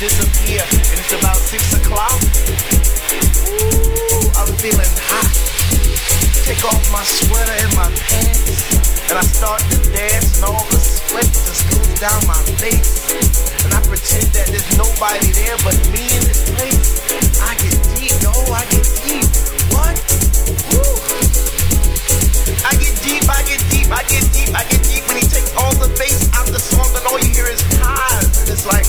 disappear, and it's about six o'clock. Ooh, I'm feeling hot. Take off my sweater and my pants, and I start to dance, and all the sweat just goes down my face. And I pretend that there's nobody there but me in this place. I get deep, yo, I get deep. What? I get deep, I get deep, I get deep, I get deep. When he takes all the bass out the song, and all you hear is highs, and it's like.